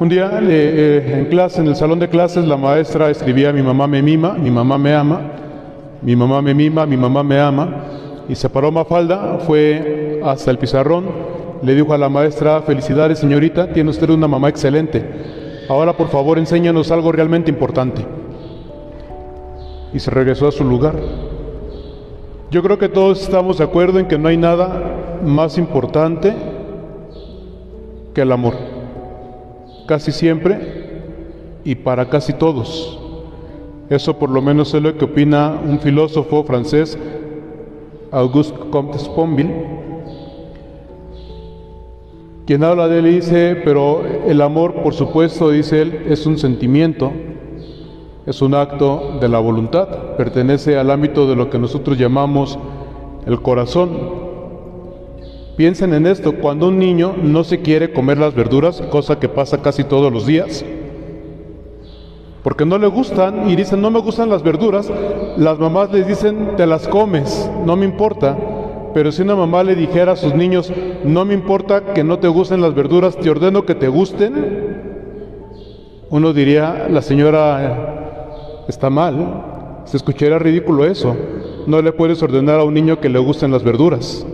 Un día eh, eh, en clase, en el salón de clases, la maestra escribía mi mamá me mima, mi mamá me ama, mi mamá me mima, mi mamá me ama, y se paró Mafalda, fue hasta el pizarrón, le dijo a la maestra, felicidades señorita, tiene usted una mamá excelente, ahora por favor enséñanos algo realmente importante. Y se regresó a su lugar. Yo creo que todos estamos de acuerdo en que no hay nada más importante que el amor. Casi siempre y para casi todos. Eso por lo menos es lo que opina un filósofo francés, Auguste Comte Sponville, quien habla de él y dice, pero el amor, por supuesto, dice él, es un sentimiento, es un acto de la voluntad, pertenece al ámbito de lo que nosotros llamamos el corazón. Piensen en esto, cuando un niño no se quiere comer las verduras, cosa que pasa casi todos los días, porque no le gustan y dicen, no me gustan las verduras, las mamás les dicen, te las comes, no me importa. Pero si una mamá le dijera a sus niños, no me importa que no te gusten las verduras, te ordeno que te gusten, uno diría, la señora está mal. Se escucharía ridículo eso. No le puedes ordenar a un niño que le gusten las verduras.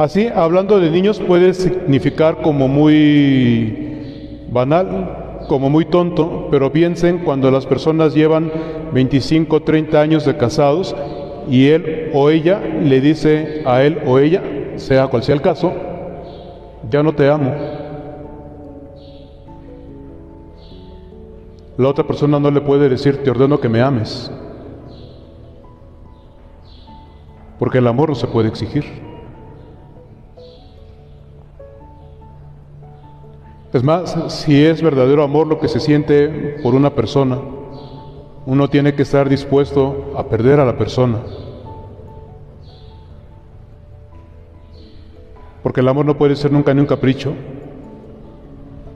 Así, hablando de niños puede significar como muy banal, como muy tonto, pero piensen cuando las personas llevan 25, 30 años de casados y él o ella le dice a él o ella, sea cual sea el caso, ya no te amo. La otra persona no le puede decir, te ordeno que me ames. Porque el amor no se puede exigir. Es más, si es verdadero amor lo que se siente por una persona, uno tiene que estar dispuesto a perder a la persona. Porque el amor no puede ser nunca ni un capricho,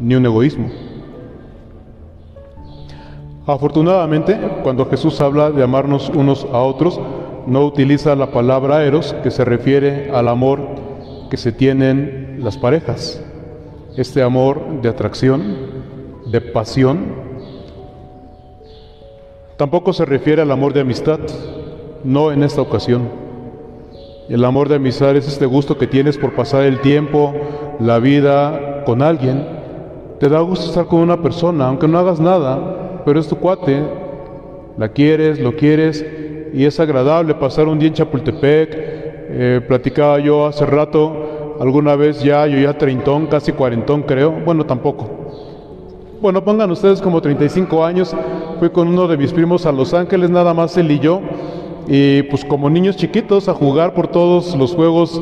ni un egoísmo. Afortunadamente, cuando Jesús habla de amarnos unos a otros, no utiliza la palabra eros, que se refiere al amor que se tienen las parejas. Este amor de atracción, de pasión. Tampoco se refiere al amor de amistad, no en esta ocasión. El amor de amistad es este gusto que tienes por pasar el tiempo, la vida con alguien. Te da gusto estar con una persona, aunque no hagas nada, pero es tu cuate, la quieres, lo quieres y es agradable pasar un día en Chapultepec. Eh, platicaba yo hace rato, alguna vez ya, yo ya treintón, casi cuarentón creo, bueno tampoco. Bueno, pongan ustedes como 35 años, fui con uno de mis primos a Los Ángeles, nada más él y yo, y pues como niños chiquitos a jugar por todos los juegos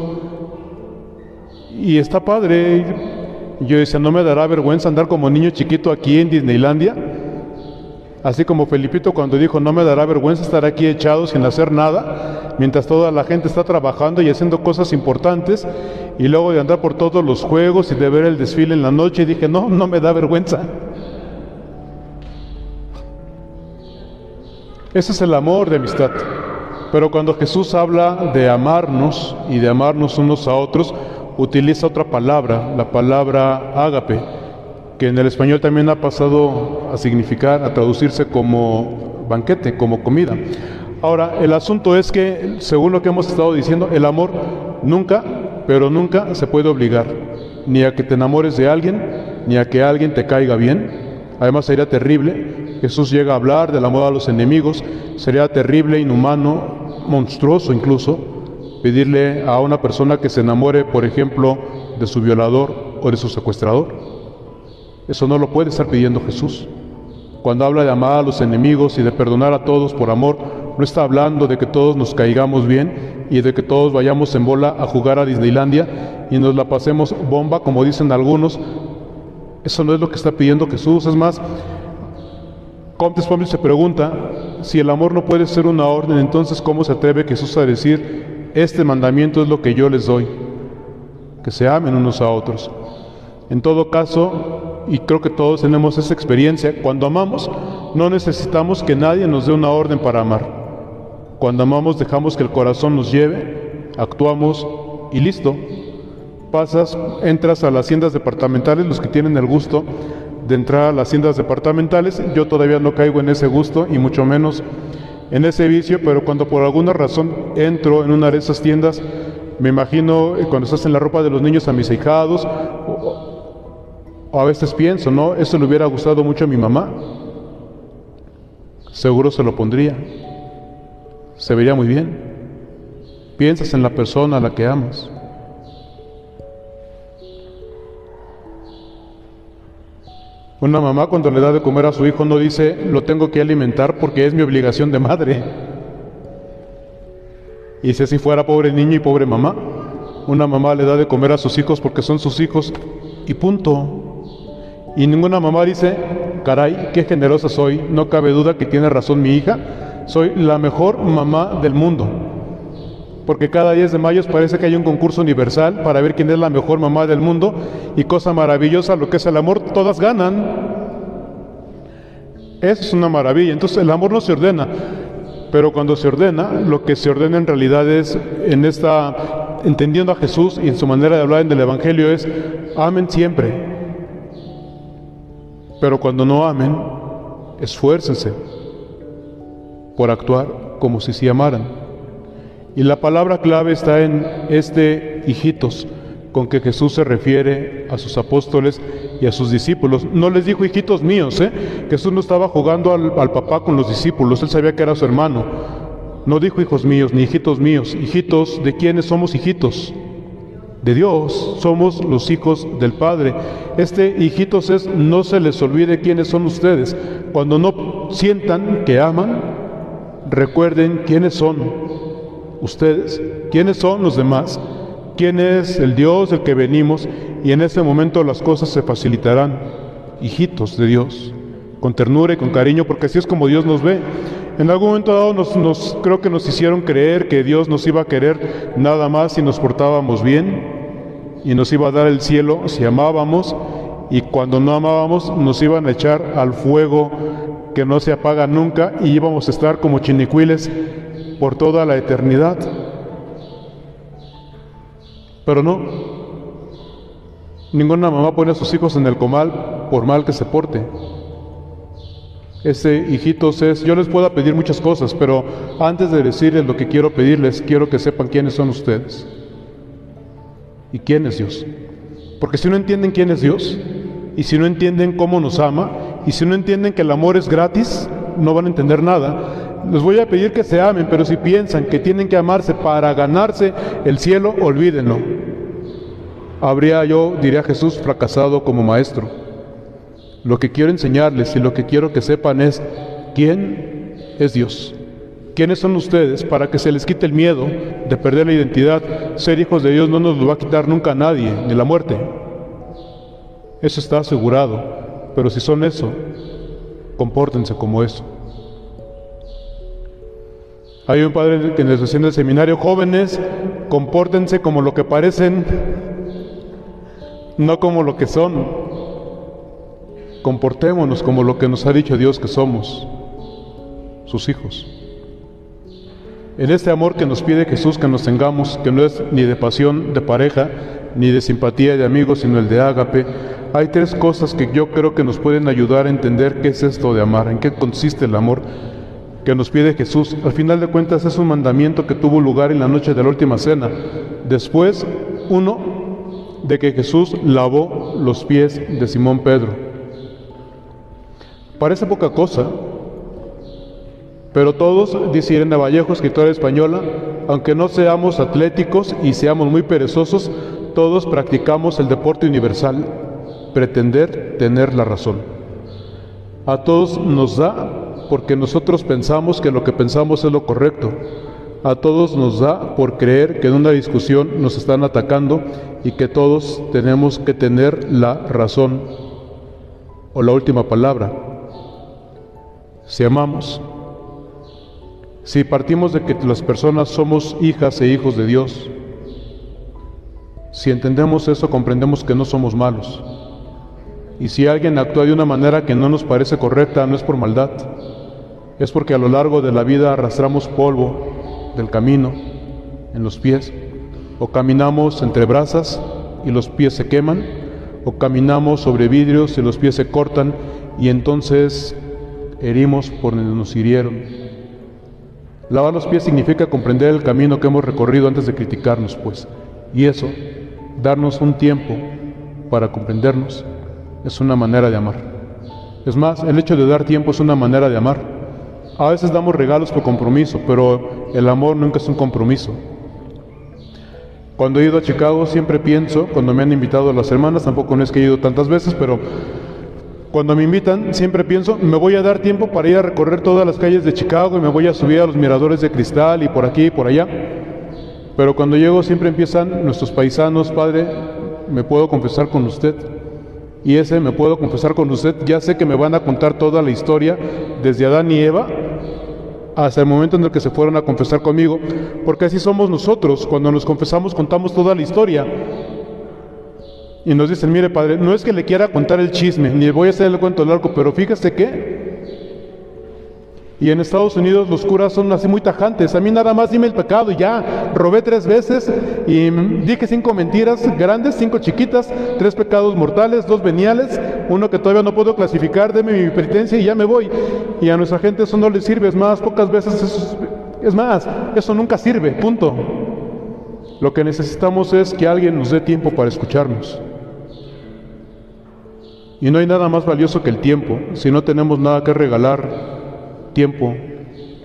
y está padre. Yo decía, no me dará vergüenza andar como niño chiquito aquí en Disneylandia. Así como Felipito cuando dijo, no me dará vergüenza estar aquí echado sin hacer nada, mientras toda la gente está trabajando y haciendo cosas importantes, y luego de andar por todos los juegos y de ver el desfile en la noche, dije, no, no me da vergüenza. Ese es el amor de amistad. Pero cuando Jesús habla de amarnos y de amarnos unos a otros, utiliza otra palabra, la palabra ágape que en el español también ha pasado a significar, a traducirse como banquete, como comida. Ahora, el asunto es que, según lo que hemos estado diciendo, el amor nunca, pero nunca se puede obligar, ni a que te enamores de alguien, ni a que alguien te caiga bien. Además sería terrible, Jesús llega a hablar del amor a los enemigos, sería terrible, inhumano, monstruoso incluso, pedirle a una persona que se enamore, por ejemplo, de su violador o de su secuestrador. Eso no lo puede estar pidiendo Jesús. Cuando habla de amar a los enemigos y de perdonar a todos por amor, no está hablando de que todos nos caigamos bien y de que todos vayamos en bola a jugar a Disneylandia y nos la pasemos bomba, como dicen algunos. Eso no es lo que está pidiendo Jesús. Es más, Comte Spomil se pregunta, si el amor no puede ser una orden, entonces ¿cómo se atreve Jesús a decir, este mandamiento es lo que yo les doy? Que se amen unos a otros. En todo caso, y creo que todos tenemos esa experiencia, cuando amamos no necesitamos que nadie nos dé una orden para amar. Cuando amamos dejamos que el corazón nos lleve, actuamos y listo. pasas, entras a las haciendas departamentales, los que tienen el gusto de entrar a las haciendas departamentales, yo todavía no caigo en ese gusto y mucho menos en ese vicio, pero cuando por alguna razón entro en una de esas tiendas, me imagino eh, cuando estás en la ropa de los niños a mis hijados, o, a veces pienso, ¿no? Eso le hubiera gustado mucho a mi mamá. Seguro se lo pondría. Se vería muy bien. Piensas en la persona a la que amas. Una mamá cuando le da de comer a su hijo no dice, lo tengo que alimentar porque es mi obligación de madre. Y si así fuera pobre niño y pobre mamá, una mamá le da de comer a sus hijos porque son sus hijos y punto. Y ninguna mamá dice, caray, qué generosa soy, no cabe duda que tiene razón mi hija, soy la mejor mamá del mundo. Porque cada 10 de mayo parece que hay un concurso universal para ver quién es la mejor mamá del mundo y cosa maravillosa, lo que es el amor, todas ganan. Eso es una maravilla. Entonces el amor no se ordena, pero cuando se ordena, lo que se ordena en realidad es, en esta, entendiendo a Jesús y en su manera de hablar en el Evangelio es, amen siempre. Pero cuando no amen, esfuércense por actuar como si sí amaran. Y la palabra clave está en este hijitos, con que Jesús se refiere a sus apóstoles y a sus discípulos. No les dijo hijitos míos, ¿eh? Jesús no estaba jugando al, al papá con los discípulos, él sabía que era su hermano. No dijo hijos míos ni hijitos míos, hijitos de quienes somos hijitos. De Dios somos los hijos del Padre. Este hijitos es no se les olvide quiénes son ustedes. Cuando no sientan que aman, recuerden quiénes son ustedes, quiénes son los demás, quién es el Dios del que venimos y en ese momento las cosas se facilitarán, hijitos de Dios, con ternura y con cariño, porque así es como Dios nos ve. En algún momento dado creo que nos hicieron creer que Dios nos iba a querer nada más si nos portábamos bien y nos iba a dar el cielo si amábamos y cuando no amábamos nos iban a echar al fuego que no se apaga nunca y íbamos a estar como chinicuiles por toda la eternidad. Pero no, ninguna mamá pone a sus hijos en el comal por mal que se porte. Ese hijitos es, yo les puedo pedir muchas cosas, pero antes de decirles lo que quiero pedirles, quiero que sepan quiénes son ustedes y quién es Dios. Porque si no entienden quién es Dios, y si no entienden cómo nos ama, y si no entienden que el amor es gratis, no van a entender nada. Les voy a pedir que se amen, pero si piensan que tienen que amarse para ganarse el cielo, olvídenlo. Habría yo, diría Jesús, fracasado como maestro. Lo que quiero enseñarles y lo que quiero que sepan es quién es Dios. ¿Quiénes son ustedes para que se les quite el miedo de perder la identidad? Ser hijos de Dios no nos lo va a quitar nunca a nadie, ni la muerte. Eso está asegurado. Pero si son eso, compórtense como eso. Hay un padre que les decía en el seminario, jóvenes, compórtense como lo que parecen, no como lo que son. Comportémonos como lo que nos ha dicho Dios que somos, sus hijos. En este amor que nos pide Jesús que nos tengamos, que no es ni de pasión de pareja, ni de simpatía de amigos, sino el de ágape, hay tres cosas que yo creo que nos pueden ayudar a entender qué es esto de amar, en qué consiste el amor que nos pide Jesús. Al final de cuentas es un mandamiento que tuvo lugar en la noche de la última cena. Después, uno, de que Jesús lavó los pies de Simón Pedro. Parece poca cosa, pero todos, dice Irene Vallejo, escritora española, aunque no seamos atléticos y seamos muy perezosos, todos practicamos el deporte universal, pretender tener la razón. A todos nos da porque nosotros pensamos que lo que pensamos es lo correcto. A todos nos da por creer que en una discusión nos están atacando y que todos tenemos que tener la razón o la última palabra. Si amamos, si partimos de que las personas somos hijas e hijos de Dios, si entendemos eso, comprendemos que no somos malos. Y si alguien actúa de una manera que no nos parece correcta, no es por maldad, es porque a lo largo de la vida arrastramos polvo del camino en los pies o caminamos entre brasas y los pies se queman, o caminamos sobre vidrios y los pies se cortan y entonces herimos por donde nos hirieron. Lavar los pies significa comprender el camino que hemos recorrido antes de criticarnos, pues, y eso, darnos un tiempo para comprendernos, es una manera de amar. Es más, el hecho de dar tiempo es una manera de amar. A veces damos regalos por compromiso, pero el amor nunca es un compromiso. Cuando he ido a Chicago siempre pienso, cuando me han invitado las hermanas, tampoco es que he ido tantas veces, pero cuando me invitan siempre pienso, me voy a dar tiempo para ir a recorrer todas las calles de Chicago y me voy a subir a los miradores de cristal y por aquí y por allá. Pero cuando llego siempre empiezan nuestros paisanos, Padre, me puedo confesar con usted. Y ese me puedo confesar con usted, ya sé que me van a contar toda la historia desde Adán y Eva hasta el momento en el que se fueron a confesar conmigo, porque así somos nosotros, cuando nos confesamos contamos toda la historia. Y nos dicen, mire padre, no es que le quiera contar el chisme, ni voy a hacer el cuento largo, pero fíjese que y en Estados Unidos los curas son así muy tajantes. A mí nada más dime el pecado y ya. Robé tres veces y dije cinco mentiras grandes, cinco chiquitas, tres pecados mortales, dos veniales, uno que todavía no puedo clasificar, deme mi penitencia y ya me voy. Y a nuestra gente eso no le sirve. Es más, pocas veces eso es más, eso nunca sirve. Punto. Lo que necesitamos es que alguien nos dé tiempo para escucharnos. Y no hay nada más valioso que el tiempo. Si no tenemos nada que regalar, tiempo.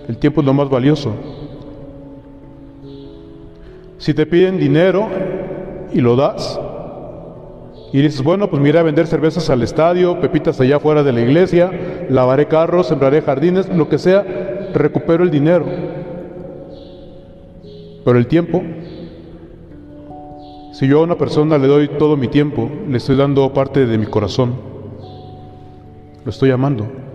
El tiempo es lo más valioso. Si te piden dinero y lo das, y dices, bueno, pues mira vender cervezas al estadio, pepitas allá fuera de la iglesia, lavaré carros, sembraré jardines, lo que sea, recupero el dinero. Pero el tiempo, si yo a una persona le doy todo mi tiempo, le estoy dando parte de mi corazón, lo estoy amando.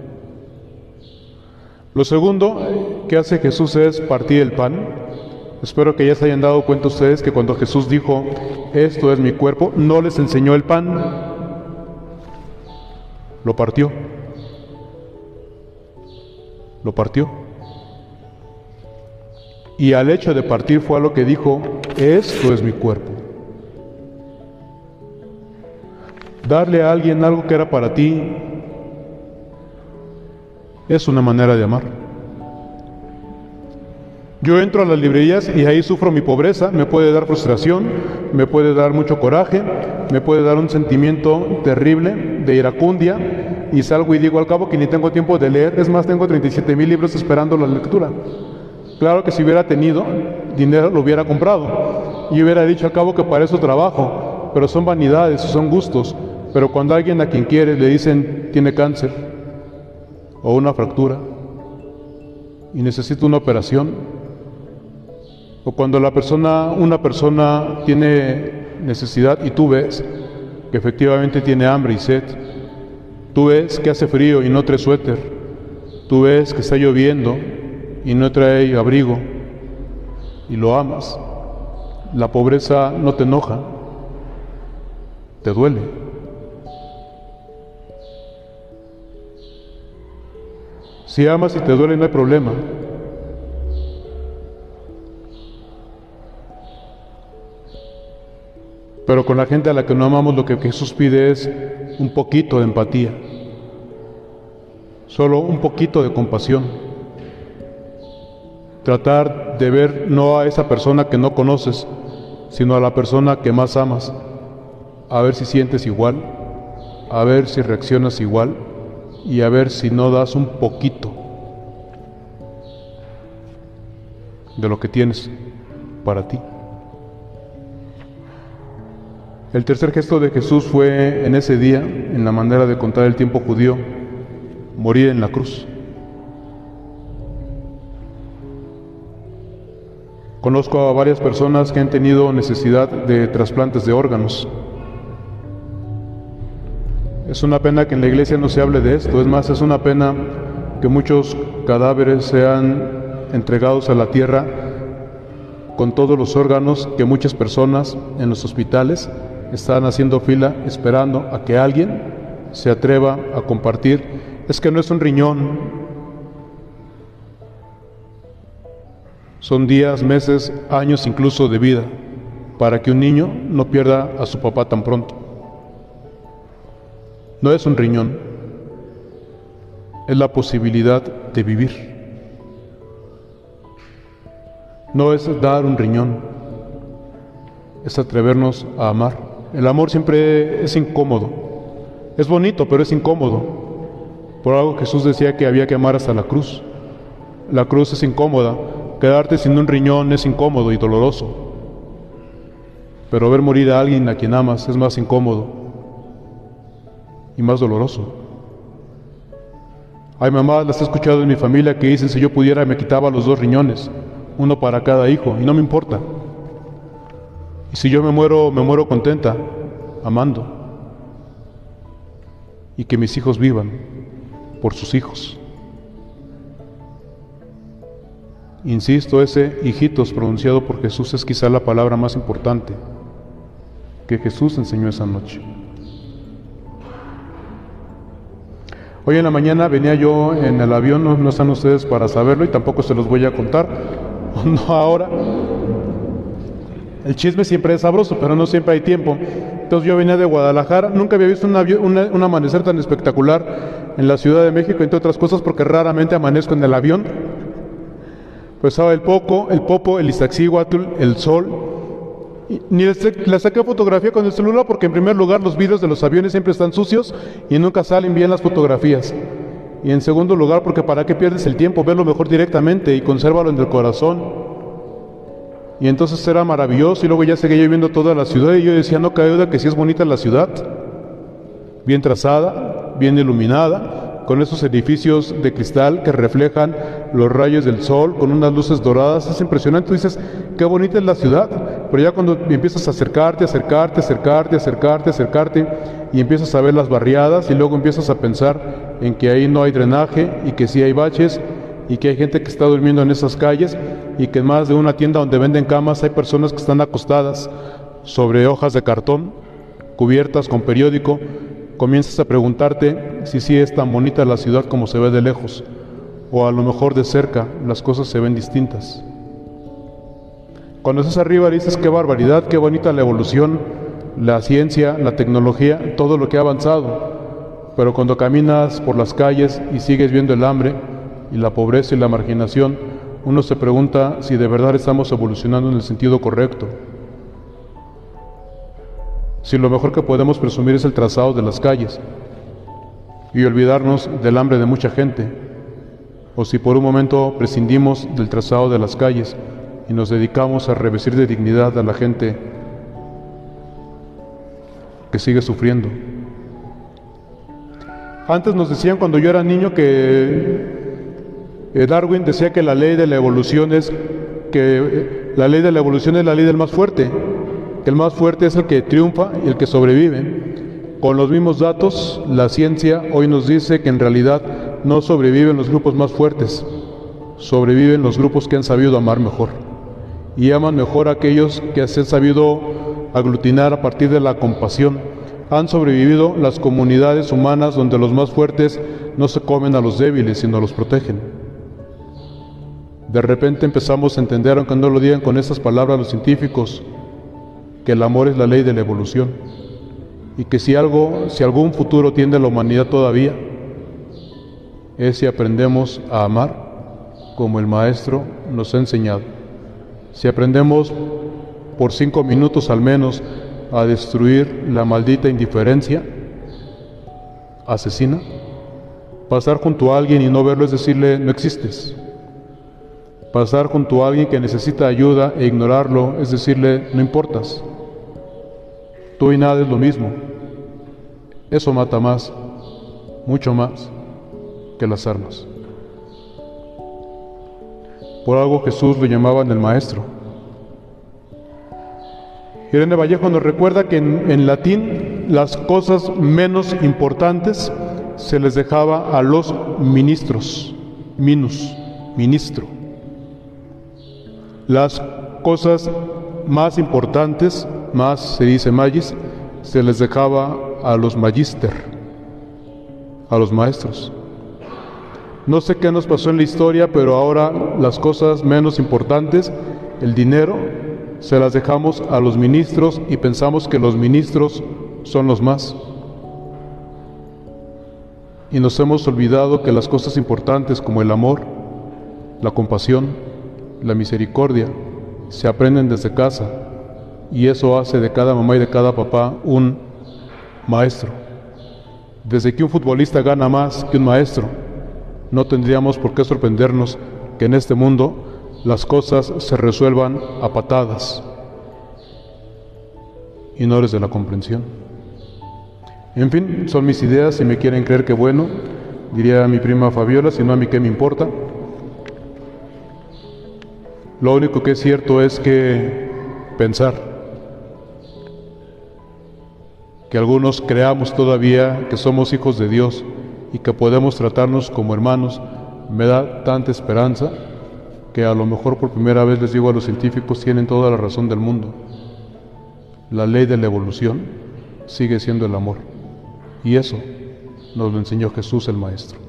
Lo segundo que hace Jesús es partir el pan. Espero que ya se hayan dado cuenta ustedes que cuando Jesús dijo, esto es mi cuerpo, no les enseñó el pan, lo partió. Lo partió. Y al hecho de partir fue a lo que dijo, esto es mi cuerpo. Darle a alguien algo que era para ti es una manera de amar. Yo entro a las librerías y ahí sufro mi pobreza, me puede dar frustración, me puede dar mucho coraje, me puede dar un sentimiento terrible de iracundia y salgo y digo al cabo que ni tengo tiempo de leer, es más, tengo 37 mil libros esperando la lectura. Claro que si hubiera tenido dinero lo hubiera comprado y hubiera dicho al cabo que para eso trabajo, pero son vanidades, son gustos, pero cuando alguien a quien quiere le dicen tiene cáncer, o una fractura y necesita una operación, o cuando la persona, una persona tiene necesidad y tú ves que efectivamente tiene hambre y sed, tú ves que hace frío y no trae suéter, tú ves que está lloviendo y no trae abrigo y lo amas, la pobreza no te enoja, te duele. Si amas y te duele no hay problema. Pero con la gente a la que no amamos lo que Jesús pide es un poquito de empatía, solo un poquito de compasión. Tratar de ver no a esa persona que no conoces, sino a la persona que más amas, a ver si sientes igual, a ver si reaccionas igual y a ver si no das un poquito de lo que tienes para ti. El tercer gesto de Jesús fue en ese día, en la manera de contar el tiempo judío, morir en la cruz. Conozco a varias personas que han tenido necesidad de trasplantes de órganos. Es una pena que en la iglesia no se hable de esto, es más, es una pena que muchos cadáveres sean entregados a la tierra con todos los órganos que muchas personas en los hospitales están haciendo fila esperando a que alguien se atreva a compartir. Es que no es un riñón, son días, meses, años incluso de vida para que un niño no pierda a su papá tan pronto. No es un riñón, es la posibilidad de vivir. No es dar un riñón, es atrevernos a amar. El amor siempre es incómodo. Es bonito, pero es incómodo. Por algo Jesús decía que había que amar hasta la cruz. La cruz es incómoda. Quedarte sin un riñón es incómodo y doloroso. Pero ver morir a alguien a quien amas es más incómodo y más doloroso. Hay mamás, las he escuchado en mi familia, que dicen si yo pudiera me quitaba los dos riñones, uno para cada hijo, y no me importa. Y si yo me muero, me muero contenta, amando. Y que mis hijos vivan por sus hijos. Insisto, ese hijitos pronunciado por Jesús es quizá la palabra más importante que Jesús enseñó esa noche. Hoy en la mañana venía yo en el avión, no, están ustedes para saberlo y tampoco se los voy a contar, no ahora. El chisme siempre es sabroso, pero no siempre hay tiempo. Entonces yo venía de Guadalajara, nunca había visto un amanecer tan espectacular en la Ciudad de México, entre otras cosas porque raramente amanezco en el avión. Pues estaba el Poco, el Popo, el Iztaccíhuatl, el Sol, ni le saqué fotografía con el celular porque en primer lugar los vídeos de los aviones siempre están sucios y nunca salen bien las fotografías. Y en segundo lugar porque para qué pierdes el tiempo, verlo mejor directamente y consérvalo en el corazón. Y entonces era maravilloso y luego ya seguía yo viendo toda la ciudad y yo decía, no cae duda que sí es bonita la ciudad. Bien trazada, bien iluminada, con esos edificios de cristal que reflejan los rayos del sol, con unas luces doradas, es impresionante. Tú dices, qué bonita es la ciudad, pero ya cuando empiezas a acercarte, acercarte, acercarte, acercarte, acercarte, y empiezas a ver las barriadas, y luego empiezas a pensar en que ahí no hay drenaje, y que sí hay baches, y que hay gente que está durmiendo en esas calles, y que más de una tienda donde venden camas hay personas que están acostadas sobre hojas de cartón, cubiertas con periódico, comienzas a preguntarte si sí es tan bonita la ciudad como se ve de lejos, o a lo mejor de cerca las cosas se ven distintas. Cuando estás arriba dices qué barbaridad, qué bonita la evolución, la ciencia, la tecnología, todo lo que ha avanzado. Pero cuando caminas por las calles y sigues viendo el hambre y la pobreza y la marginación, uno se pregunta si de verdad estamos evolucionando en el sentido correcto si lo mejor que podemos presumir es el trazado de las calles y olvidarnos del hambre de mucha gente, o si por un momento prescindimos del trazado de las calles y nos dedicamos a revestir de dignidad a la gente que sigue sufriendo. Antes nos decían cuando yo era niño que eh, Darwin decía que la ley de la evolución es que eh, la ley de la evolución es la ley del más fuerte que el más fuerte es el que triunfa y el que sobrevive. Con los mismos datos, la ciencia hoy nos dice que en realidad no sobreviven los grupos más fuertes, sobreviven los grupos que han sabido amar mejor. Y aman mejor a aquellos que se han sabido aglutinar a partir de la compasión. Han sobrevivido las comunidades humanas donde los más fuertes no se comen a los débiles, sino los protegen. De repente empezamos a entender, aunque no lo digan con estas palabras los científicos, que el amor es la ley de la evolución y que si algo, si algún futuro tiene la humanidad todavía, es si aprendemos a amar como el Maestro nos ha enseñado. Si aprendemos por cinco minutos al menos a destruir la maldita indiferencia asesina, pasar junto a alguien y no verlo es decirle no existes. Pasar junto a alguien que necesita ayuda e ignorarlo es decirle no importas. Tú y nada es lo mismo. Eso mata más, mucho más que las armas. Por algo Jesús lo llamaban el Maestro. Irene Vallejo nos recuerda que en, en, latín las cosas menos importantes se les dejaba a los ministros, minus, ministro. Las cosas más importantes más se dice magis, se les dejaba a los magister, a los maestros. No sé qué nos pasó en la historia, pero ahora las cosas menos importantes, el dinero, se las dejamos a los ministros y pensamos que los ministros son los más. Y nos hemos olvidado que las cosas importantes como el amor, la compasión, la misericordia, se aprenden desde casa. Y eso hace de cada mamá y de cada papá un maestro. Desde que un futbolista gana más que un maestro, no tendríamos por qué sorprendernos que en este mundo las cosas se resuelvan a patadas y no desde la comprensión. En fin, son mis ideas, si me quieren creer que bueno, diría mi prima Fabiola, si no a mí qué me importa. Lo único que es cierto es que pensar, que algunos creamos todavía que somos hijos de Dios y que podemos tratarnos como hermanos, me da tanta esperanza que a lo mejor por primera vez les digo a los científicos tienen toda la razón del mundo. La ley de la evolución sigue siendo el amor. Y eso nos lo enseñó Jesús el Maestro.